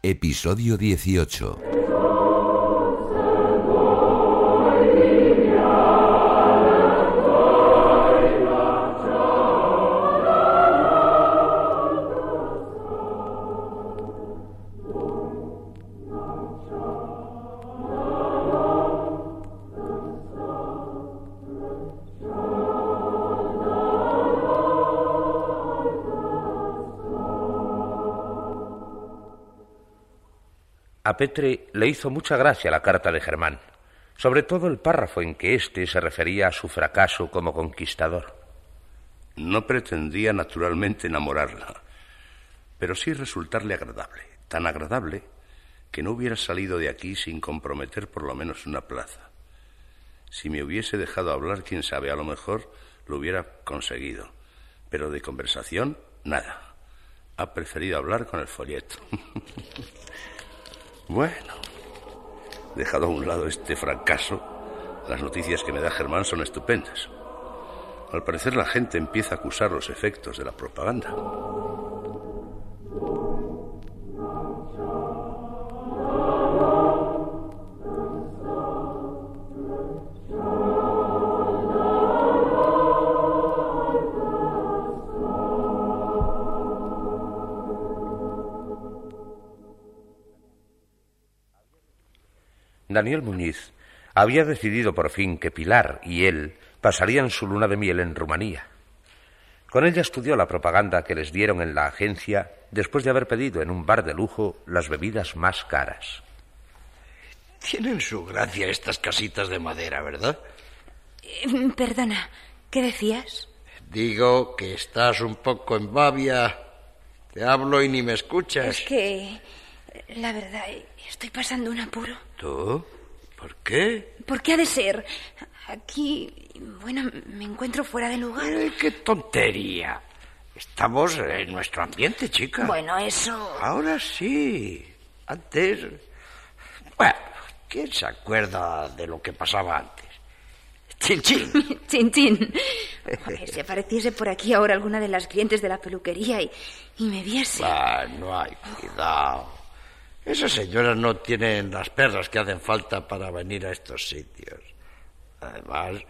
Episodio 18. A Petre le hizo mucha gracia la carta de Germán, sobre todo el párrafo en que éste se refería a su fracaso como conquistador. No pretendía naturalmente enamorarla, pero sí resultarle agradable, tan agradable que no hubiera salido de aquí sin comprometer por lo menos una plaza. Si me hubiese dejado hablar, quién sabe, a lo mejor lo hubiera conseguido, pero de conversación, nada. Ha preferido hablar con el folleto. Bueno, dejado a un lado este fracaso, las noticias que me da Germán son estupendas. Al parecer la gente empieza a acusar los efectos de la propaganda. Daniel Muñiz había decidido por fin que Pilar y él pasarían su luna de miel en Rumanía. Con ella estudió la propaganda que les dieron en la agencia después de haber pedido en un bar de lujo las bebidas más caras. Tienen su gracia estas casitas de madera, ¿verdad? Eh, perdona, ¿qué decías? Digo que estás un poco en babia. Te hablo y ni me escuchas. Es que, la verdad, estoy pasando un apuro. ¿Tú? ¿Por qué? ¿Por qué ha de ser? Aquí, bueno, me encuentro fuera de lugar. Ay, ¡Qué tontería! Estamos en nuestro ambiente, chica. Bueno, eso... Ahora sí. Antes... Bueno, ¿quién se acuerda de lo que pasaba antes? Chin, chin. chin, chin. Joder, si apareciese por aquí ahora alguna de las clientes de la peluquería y, y me viese... Ah, no hay cuidado. Esas señoras no tienen las perras que hacen falta para venir a estos sitios. Además,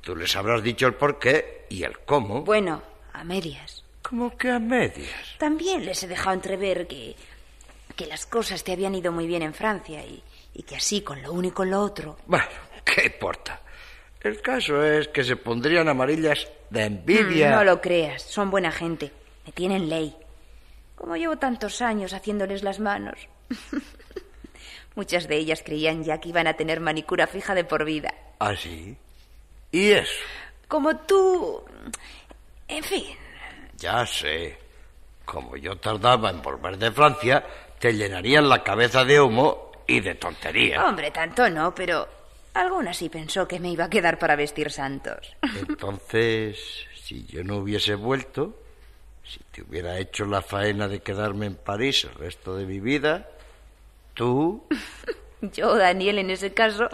tú les habrás dicho el por qué y el cómo. Bueno, a medias. ¿Cómo que a medias? También les he dejado entrever que, que las cosas te habían ido muy bien en Francia y, y que así con lo uno y con lo otro. Bueno, ¿qué importa? El caso es que se pondrían amarillas de envidia. Mm, no lo creas, son buena gente. Me tienen ley. Como llevo tantos años haciéndoles las manos. Muchas de ellas creían ya que iban a tener manicura fija de por vida. ¿Ah, sí? ¿Y eso? Como tú... En fin. Ya sé. Como yo tardaba en volver de Francia, te llenarían la cabeza de humo y de tonterías. Hombre, tanto no, pero alguna sí pensó que me iba a quedar para vestir santos. Entonces, si yo no hubiese vuelto, si te hubiera hecho la faena de quedarme en París el resto de mi vida, tú... Yo, Daniel, en ese caso,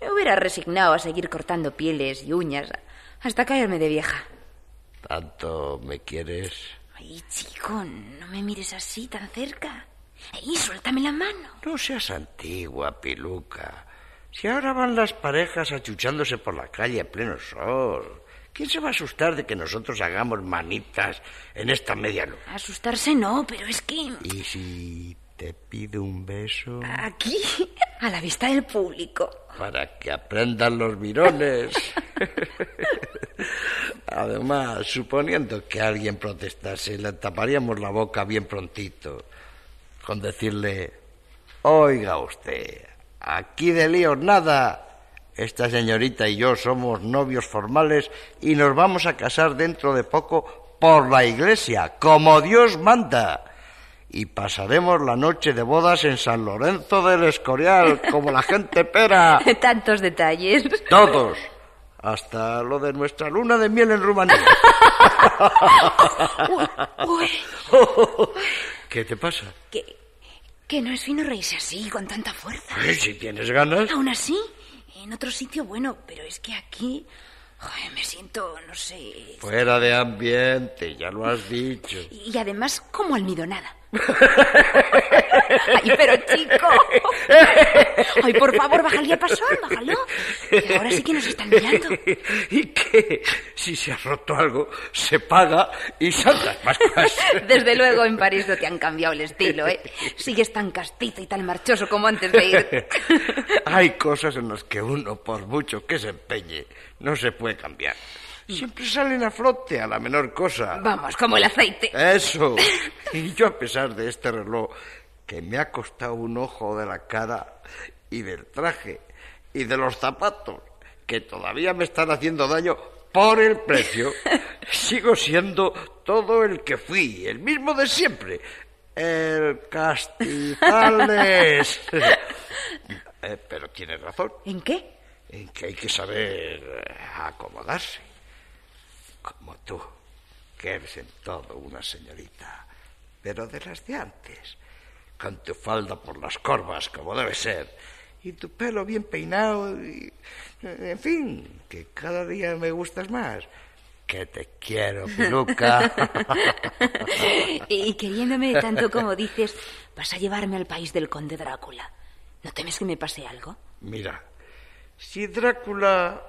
me hubiera resignado a seguir cortando pieles y uñas hasta caerme de vieja. ¿Tanto me quieres? Ay, chico, no me mires así tan cerca. ¡Ey, suéltame la mano! No seas antigua, piluca. Si ahora van las parejas achuchándose por la calle a pleno sol. ¿Quién se va a asustar de que nosotros hagamos manitas en esta media luna? Asustarse no, pero es que... ¿Y si te pido un beso? Aquí, a la vista del público. Para que aprendan los mirones. Además, suponiendo que alguien protestase, le taparíamos la boca bien prontito, con decirle, oiga usted, aquí de líos nada. Esta señorita y yo somos novios formales y nos vamos a casar dentro de poco por la iglesia, como Dios manda. y pasaremos la noche de bodas en San Lorenzo del Escorial, como la gente pera. Tantos detalles. Todos. Hasta lo de nuestra luna de miel en Rumanía. Uy, ¿Qué te pasa? que, que no es fino reírse así, con tanta fuerza. Si tienes ganas. Aún así, en otro sitio, bueno, pero es que aquí me siento, no sé. Fuera de ambiente, ya lo has dicho. Y además, como almidonada. Ay, pero chico. Ay, por favor, bájale a pasar, bájalo. Que ahora sí que nos están mirando. ¿Y qué? Si se ha roto algo, se paga y saltas más cosas. Desde luego en París no te han cambiado el estilo, ¿eh? Sigues tan castizo y tan marchoso como antes de ir. Hay cosas en las que uno, por mucho que se empeñe, no se puede cambiar. Siempre salen a flote a la menor cosa. Vamos, como el aceite. Eso. Y yo, a pesar de este reloj, que me ha costado un ojo de la cara y del traje y de los zapatos, que todavía me están haciendo daño por el precio, sigo siendo todo el que fui, el mismo de siempre. El Castizales. Eh, pero tienes razón, ¿En qué? en que hay que saber acomodarse. Tú, que eres en todo una señorita, pero de las de antes, con tu falda por las corvas, como debe ser, y tu pelo bien peinado, y, en fin, que cada día me gustas más. Que te quiero, peluca. Y queriéndome tanto como dices, vas a llevarme al país del conde Drácula. ¿No temes que me pase algo? Mira, si Drácula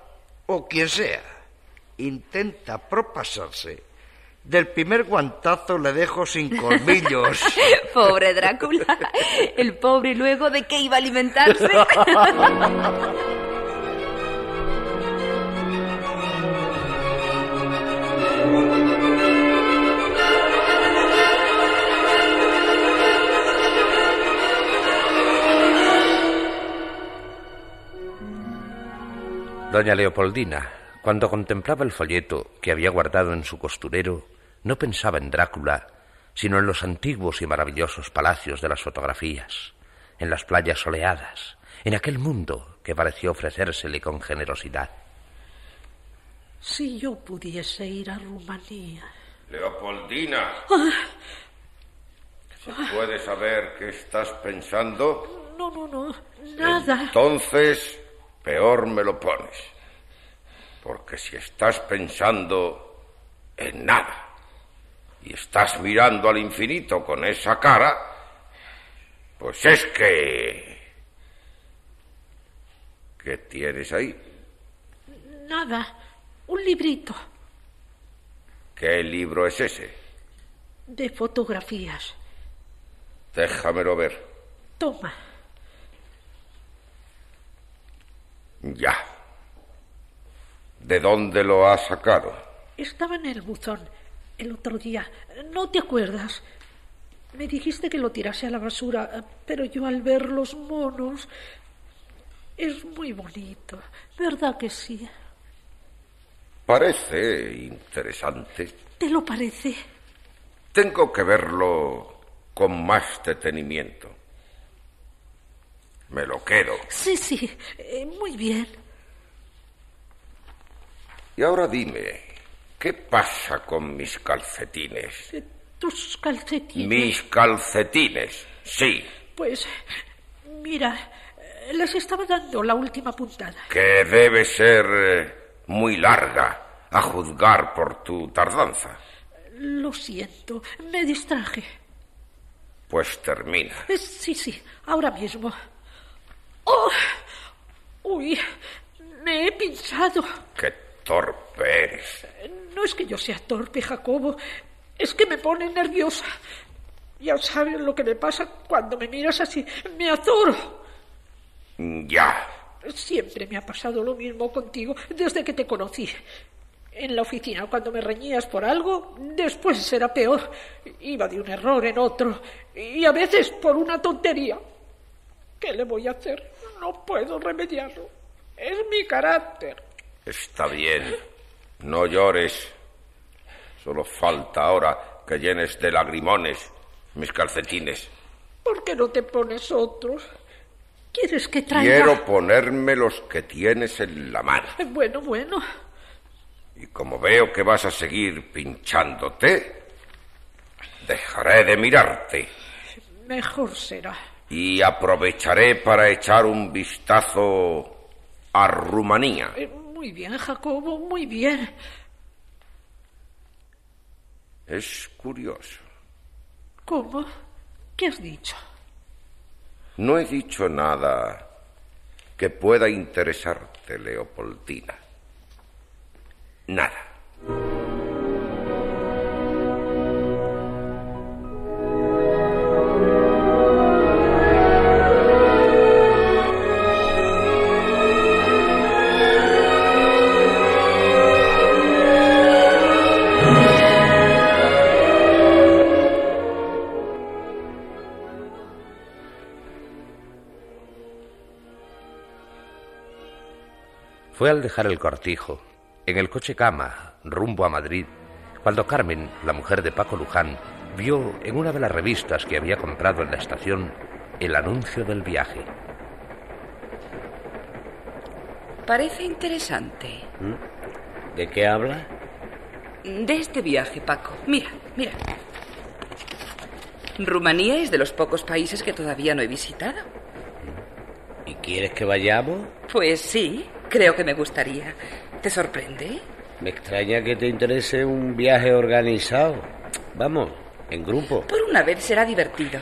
o quien sea intenta propasarse, del primer guantazo le dejo sin colmillos. Pobre Drácula. El pobre luego de qué iba a alimentarse. Doña Leopoldina, cuando contemplaba el folleto que había guardado en su costurero, no pensaba en Drácula, sino en los antiguos y maravillosos palacios de las fotografías, en las playas soleadas, en aquel mundo que pareció ofrecérsele con generosidad. Si yo pudiese ir a Rumanía. Leopoldina. ¿Se puede saber qué estás pensando? No, no, no, nada. Entonces, peor me lo pones. Porque si estás pensando en nada y estás mirando al infinito con esa cara, pues es que... ¿Qué tienes ahí? Nada. Un librito ¿Qué libro es ese? de fotografías. Déjamelo ver. Toma. Ya. ¿De dónde lo has sacado? Estaba en el buzón el otro día. ¿No te acuerdas? Me dijiste que lo tirase a la basura, pero yo al ver los monos... Es muy bonito, ¿verdad que sí? Parece interesante. ¿Te lo parece? Tengo que verlo con más detenimiento. Me lo quedo. Sí, sí, eh, muy bien. Y ahora dime, ¿qué pasa con mis calcetines? Eh, Tus calcetines. Mis calcetines, sí, Pues, mira, eh, les estaba dando la última puntada. que debe ser eh, muy larga, a juzgar por tu tardanza. Lo siento, me distraje. Pues termina. Sí, sí, ahora mismo. ¡Oh! ¡Uy! Me he pinchado. Qué torpe eres. No es que yo sea torpe, Jacobo. Es que me pone nerviosa. Ya sabes lo que me pasa cuando me miras así. Me atoro. Ya. Siempre me ha pasado lo mismo contigo desde que te conocí. En la oficina, cuando me reñías por algo, después será peor. Iba de un error en otro. Y a veces por una tontería. ¿Qué le voy a hacer? No puedo remediarlo. Es mi carácter. Está bien. No llores. Solo falta ahora que llenes de lagrimones mis calcetines. ¿Por qué no te pones otros? ¿Quieres que traiga? Quiero ponerme los que tienes en la mano. Bueno, bueno. Y como veo que vas a seguir pinchándote, dejaré de mirarte. Mejor será. Y aprovecharé para echar un vistazo a Rumanía. Eh, muy bien, Jacobo, muy bien. Es curioso. ¿Cómo? ¿Qué has dicho? No he dicho nada que pueda interesarte, Leopoldina. Nada. Fue al dejar el cortijo, en el coche cama, rumbo a Madrid, cuando Carmen, la mujer de Paco Luján, vio en una de las revistas que había comprado en la estación el anuncio del viaje. Parece interesante. ¿De qué habla? De este viaje, Paco. Mira, mira. Rumanía es de los pocos países que todavía no he visitado. ¿Y quieres que vayamos? Pues sí, creo que me gustaría. ¿Te sorprende? Me extraña que te interese un viaje organizado. Vamos, en grupo. Por una vez será divertido.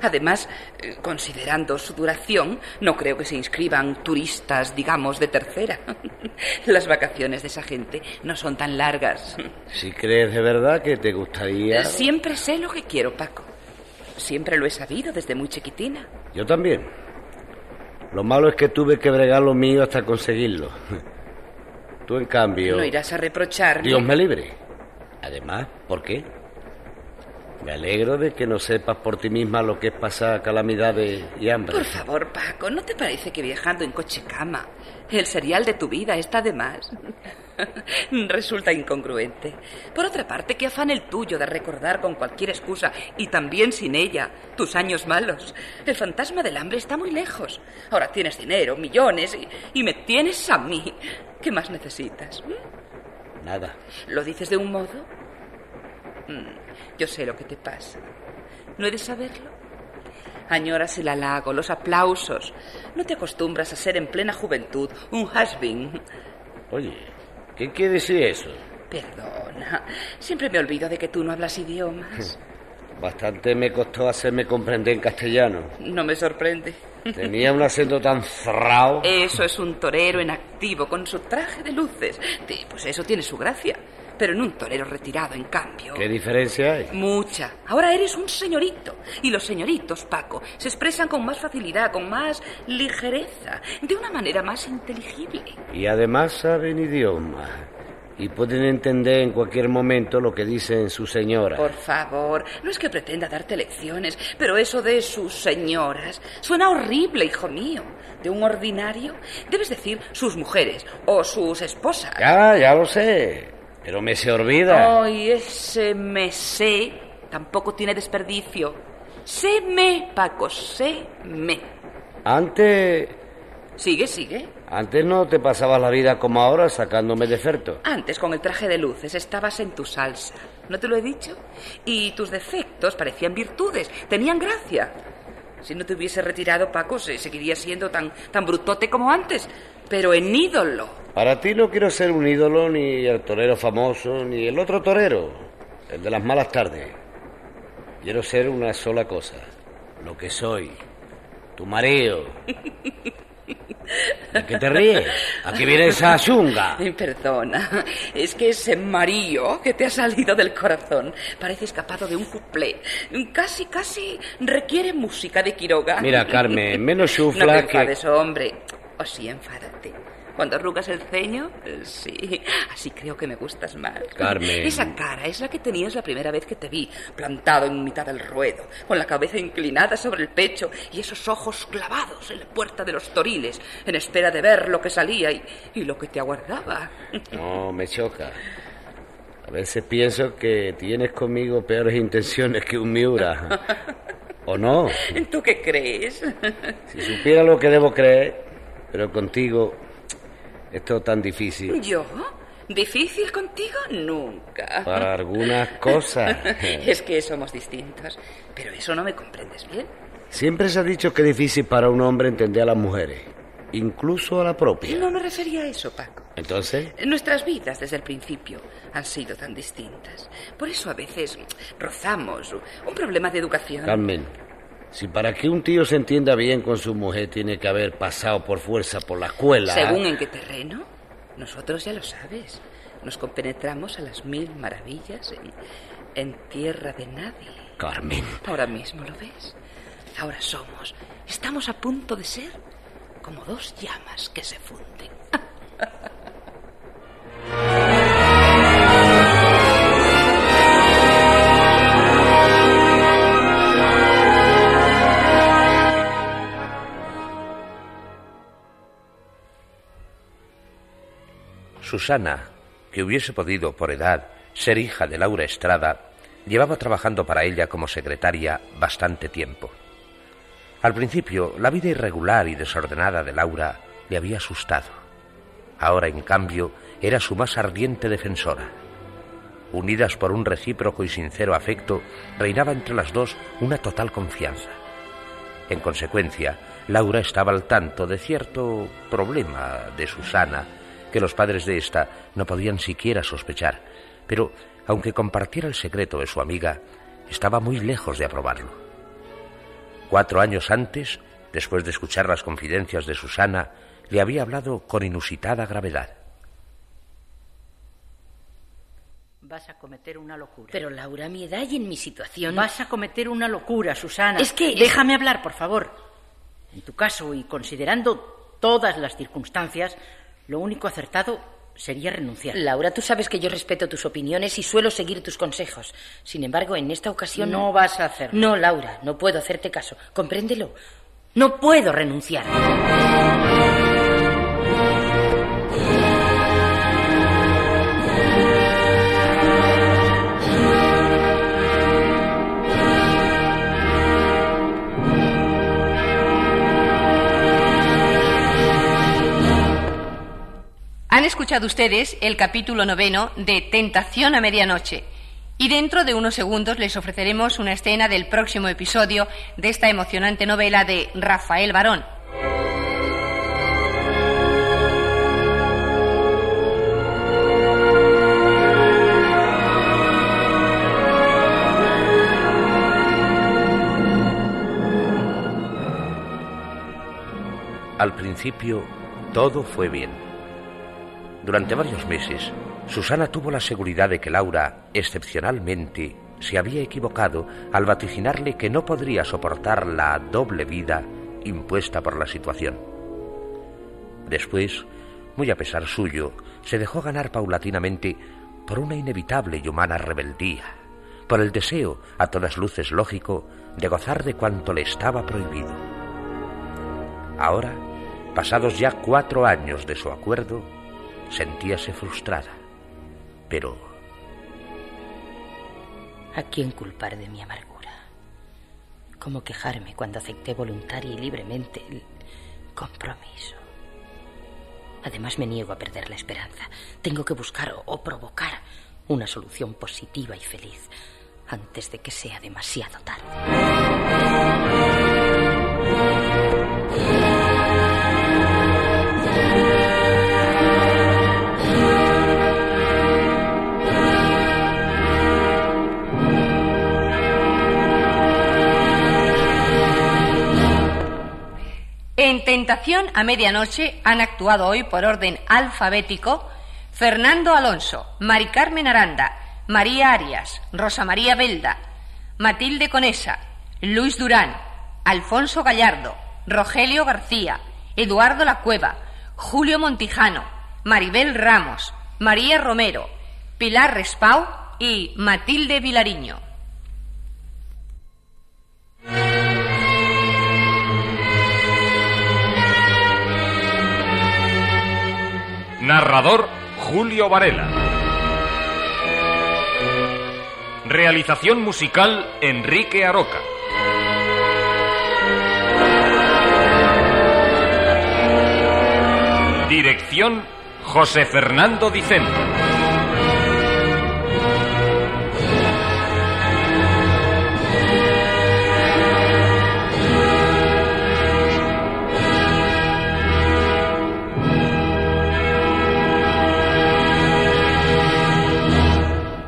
Además, eh, considerando su duración, no creo que se inscriban turistas, digamos, de tercera. Las vacaciones de esa gente no son tan largas. Si crees de verdad que te gustaría... Siempre sé lo que quiero, Paco. Siempre lo he sabido desde muy chiquitina. Yo también. Lo malo es que tuve que bregar lo mío hasta conseguirlo. Tú, en cambio... No irás a reprocharme. Dios me libre. Además, ¿por qué? Me alegro de que no sepas por ti misma lo que es pasar calamidades y hambre. Por favor, Paco, ¿no te parece que viajando en coche cama, el serial de tu vida está de más? Resulta incongruente. Por otra parte, qué afán el tuyo de recordar con cualquier excusa, y también sin ella, tus años malos. El fantasma del hambre está muy lejos. Ahora tienes dinero, millones, y, y me tienes a mí. ¿Qué más necesitas? ¿Mm? Nada. ¿Lo dices de un modo? Mm, yo sé lo que te pasa. ¿No he de saberlo? Añoras el halago, los aplausos. No te acostumbras a ser en plena juventud un has-been. Oye, ¿qué quiere decir eso? Perdona, siempre me olvido de que tú no hablas idiomas. Bastante me costó hacerme comprender en castellano. No me sorprende. Tenía un acento tan cerrado. Eso es un torero en activo con su traje de luces. Pues eso tiene su gracia. Pero en un torero retirado, en cambio. ¿Qué diferencia hay? Mucha. Ahora eres un señorito. Y los señoritos, Paco, se expresan con más facilidad, con más ligereza, de una manera más inteligible. Y además saben idiomas. Y pueden entender en cualquier momento lo que dicen sus señoras. Por favor, no es que pretenda darte lecciones, pero eso de sus señoras suena horrible, hijo mío. De un ordinario debes decir sus mujeres o sus esposas. Ya, ya lo sé. Pero me se olvida. Ay, ese me sé tampoco tiene desperdicio. Séme, Paco, séme. Antes. Sigue, sigue. Antes no te pasabas la vida como ahora sacándome defectos. Antes, con el traje de luces, estabas en tu salsa. ¿No te lo he dicho? Y tus defectos parecían virtudes, tenían gracia. Si no te hubiese retirado, Paco, se seguiría siendo tan, tan brutote como antes, pero en ídolo. Para ti no quiero ser un ídolo, ni el torero famoso, ni el otro torero, el de las malas tardes. Quiero ser una sola cosa, lo que soy, tu marido. ¿De qué te ríes? Aquí viene esa chunga. Perdona, es que ese marío que te ha salido del corazón parece escapado de un cuplé. Casi, casi requiere música de Quiroga. Mira, Carmen, menos No chufla te que... enfades, hombre. O sí, enfádate. Cuando arrugas el ceño, eh, sí. Así creo que me gustas más. Carmen. Esa cara es la que tenías la primera vez que te vi, plantado en mitad del ruedo, con la cabeza inclinada sobre el pecho y esos ojos clavados en la puerta de los toriles, en espera de ver lo que salía y, y lo que te aguardaba. No, me choca. La veces pienso que tienes conmigo peores intenciones que un Miura. ¿O no? ¿Tú qué crees? Si supiera lo que debo creer, pero contigo es todo tan difícil. ¿Yo? ¿Difícil contigo? Nunca. Para algunas cosas. es que somos distintos. Pero eso no me comprendes bien. Siempre se ha dicho que es difícil para un hombre entender a las mujeres, incluso a la propia. No me refería a eso, Paco. Entonces, Nuestras vidas desde el principio han sido tan distintas. Por eso a veces rozamos un problema de educación. Carmen, si para que un tío se entienda bien con su mujer tiene que haber pasado por fuerza por la escuela. ¿Según en qué terreno? Nosotros ya lo sabes. Nos compenetramos a las mil maravillas en, en tierra de nadie. Carmen. Ahora mismo lo ves. Ahora somos, estamos a punto de ser como dos llamas que se funden. Susana, que hubiese podido, por edad, ser hija de Laura Estrada, llevaba trabajando para ella como secretaria bastante tiempo. Al principio, la vida irregular y desordenada de Laura le había asustado. Ahora, en cambio, era su más ardiente defensora. Unidas por un recíproco y sincero afecto, reinaba entre las dos una total confianza. En consecuencia, Laura estaba al tanto de cierto problema de Susana que los padres de ésta no podían siquiera sospechar, pero aunque compartiera el secreto de su amiga, estaba muy lejos de aprobarlo. Cuatro años antes, después de escuchar las confidencias de Susana, le había hablado con inusitada gravedad. Vas a cometer una locura. Pero Laura, a mi edad y en mi situación... Vas a cometer una locura, Susana. Es que... Déjame hablar, por favor. En tu caso, y considerando todas las circunstancias, lo único acertado sería renunciar. Laura, tú sabes que yo respeto tus opiniones y suelo seguir tus consejos. Sin embargo, en esta ocasión... No vas a hacerlo. No, Laura, no puedo hacerte caso. Compréndelo. No puedo renunciar. Escuchado ustedes el capítulo noveno de Tentación a Medianoche. Y dentro de unos segundos les ofreceremos una escena del próximo episodio de esta emocionante novela de Rafael Barón. Al principio, todo fue bien. Durante varios meses, Susana tuvo la seguridad de que Laura, excepcionalmente, se había equivocado al vaticinarle que no podría soportar la doble vida impuesta por la situación. Después, muy a pesar suyo, se dejó ganar paulatinamente por una inevitable y humana rebeldía, por el deseo, a todas luces lógico, de gozar de cuanto le estaba prohibido. Ahora, pasados ya cuatro años de su acuerdo, sentíase frustrada. Pero... ¿A quién culpar de mi amargura? ¿Cómo quejarme cuando acepté voluntaria y libremente el compromiso? Además me niego a perder la esperanza. Tengo que buscar o, provocar una solución positiva y feliz antes de que sea demasiado tarde. En Tentación a Medianoche han actuado hoy por orden alfabético Fernando Alonso, Mari Carmen Aranda, María Arias, Rosa María Belda, Matilde Conesa, Luis Durán, Alfonso Gallardo, Rogelio García, Eduardo La Cueva, Julio Montijano, Maribel Ramos, María Romero, Pilar Respau y Matilde Vilariño. Narrador Julio Varela. Realización musical Enrique Aroca. Dirección José Fernando Dicente.